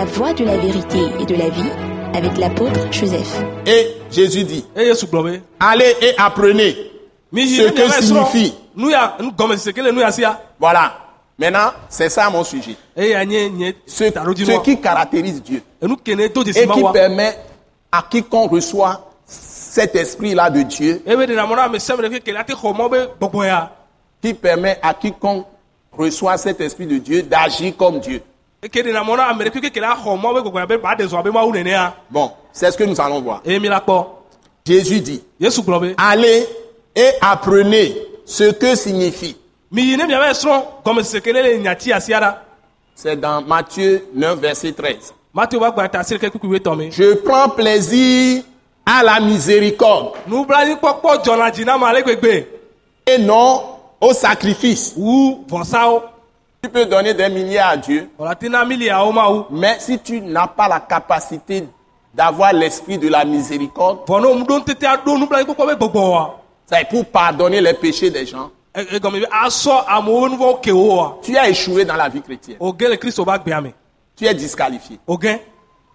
La voie de la vérité et de la vie avec l'apôtre Joseph. Et Jésus dit, allez et apprenez ce que signifie. Voilà. Maintenant, c'est ça mon sujet. Ce, ce qui caractérise Dieu et qui permet à quiconque reçoit cet esprit-là de Dieu, qui permet à quiconque reçoit cet esprit de Dieu d'agir comme Dieu. Bon, c'est ce que nous allons voir. kpɔ Jésus dit, allez et apprenez ce que signifie. C'est dans Matthieu 9, verset 13. mateo ba gba ta asi ɖeke kpekpe tɔ me Je prends plaisir à la miséricorde et non au sacrifice. Tu peux donner des milliards à Dieu, mais si tu n'as pas la capacité d'avoir l'esprit de la miséricorde, wa c'est pour pardonner les péchés des gens. E- nuvɔwo ke wo wa Tu as échoué dans la vie chrétienne. Tu es disqualifié.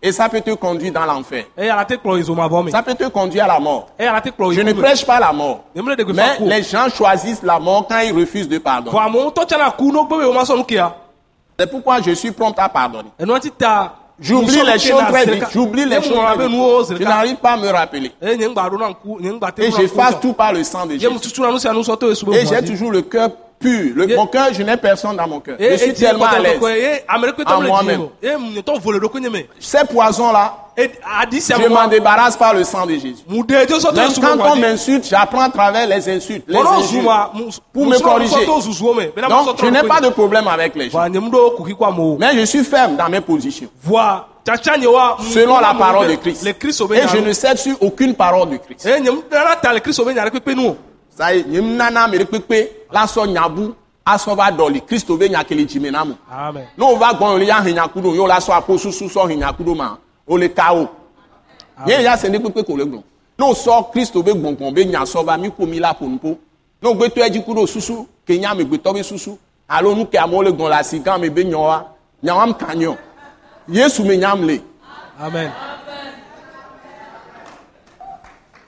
Et ça peut te conduire dans l'enfer. Ça peut te conduire à la mort. Je ne prêche pas la mort. Mais les gens choisissent la mort quand ils refusent de pardonner. C'est pourquoi je suis prompt à pardonner. J'oublie les choses très vite. J'oublie les choses très vite. Je n'arrive pas à me rappeler. te Et j'efface tout par le sang de Jésus. Et j'ai toujours le cœur pur. Le, mon cœur, je n'ai personne dans mon cœur. Je suis tellement à l'aise. En moi-même. Ces poisons-là, E- je me m'en débarrasse par le sang de Jésus. Même quand on m'insulte, j'apprends à travers les insultes, les mu Pour me corriger. Donc, je n'ai pas de problème avec les gens. Mais je suis ferme dans mes positions. Selon la parole de Christ. Et je ne cède sur aucune parole de Christ. Eye nye mu dana ta le kristu be nya ɖe kpekpe nu o Ça y est, nye nana me ɖe kpekpe la sɔ nyabu asɔ va dɔli kristo be nya kele dzime na amen Ne wo va gbɔ le ya he nyaku ɖo ye la sɔ aƒo susu sɔ he nyaku ɖo ma o le ka o. Ye ya se ne kpekpe ko le gblɔ. Ne o sɔ kristo be gbɔngbɔn be nya sɔ va mi ƒo mi la ƒo nuƒo. Ne o gbe to edzi ku ɖo susu ke nya amegbetɔ be susu alo nu ke amewo le gblɔ le asi gã me be nyawa nyawam ka nyɔ. Yesu me nyam le. amen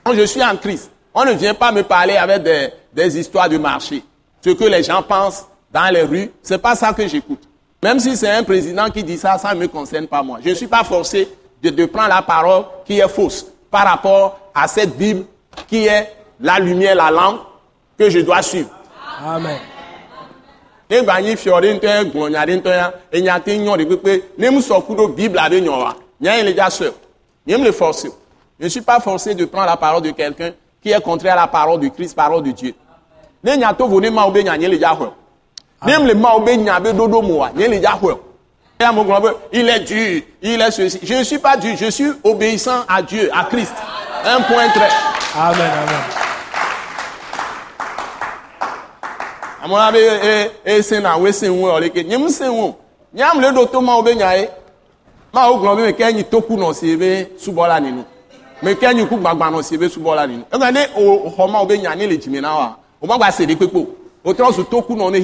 Quand je suis en Christ, on ne vient pas me parler avec des, des histoires de marché. Ce que les gens pensent dans les rues, c'est pas ça que j'écoute. Même si c'est un président qui dit ça, ça ne me concerne pas moi. Je ne suis pas forcé de, de prendre la parole qui est fausse par rapport à cette Bible qui est la lumière, la lampe que je dois suivre. amen ya ya te kpekpe bible nye le je ne suis pas forcé de prendre la parole de quelqu'un qui est contraire à la parole de Christ parole de Dieu. Ne nya to vo ne mawo be nya nye le ne le mawo be nya be ɖoɖo mo wa nye le il est dur il est ceci. Je ne suis pas dur je suis obéissant à Dieu à Christ. Un point très. Amen amen. Amona be e e se na we se le ke se nyam to nya be ke nyi toku be subɔla ninu me ke nyi ku gbagba nɔ si be subɔla ninu egbe ne o xɔ mawo be nya ne le dzime na wa o ma gba se ɖe kpekpe o o trɔ su toku nɔ ne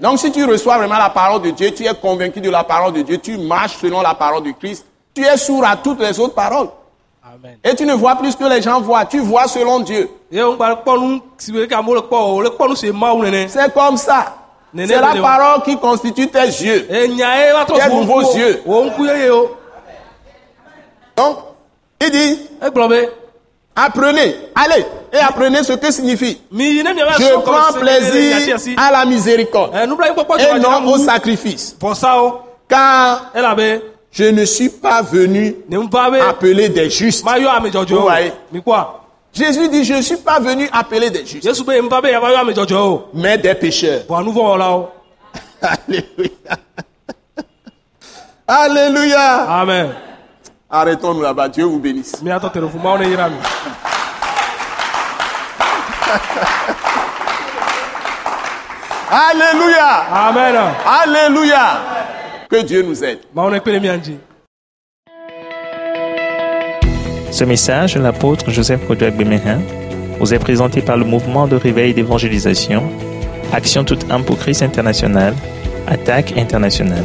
donc si tu reçois vraiment la parole de Dieu tu es convaincu de la parole de Dieu tu marches selon la parole de Christ tu es sourd à toutes les autres paroles. Amen. Et tu ne vois plus ce que les gens voient tu vois selon Dieu. O o C'est comme ça. C'est la parole qui constitue tes yeux. eye nya ye va Quel trɔ vo nouveau ŋku yeux. o wo ŋku yeye o Donc, il dit, be apprenez, allez, et apprenez ce que signifie. Je prends plaisir à la miséricorde nublanuikpɔkpɔ et non au sacrifice. vɔsawo Car elabe je ne suis pas venu appeler des justes. dzɔdzɔ Vous o voyez. Jésus dit, je ne suis pas venu appeler des justes, yesu be n va be yava yɔ ame dzɔdzɔ o mais des pécheurs. Alléluia. Alléluia. amen Arrêtons-nous là-bas. Dieu vous bénisse. Alléluia. amen Alléluia. Que Dieu nous aide. ŋdzi. Ce message de l'apôtre Joseph Kodouak Bemehin vous est présenté par le mouvement de réveil d'évangélisation, Action toute âme pour Christ international, Attaque internationale.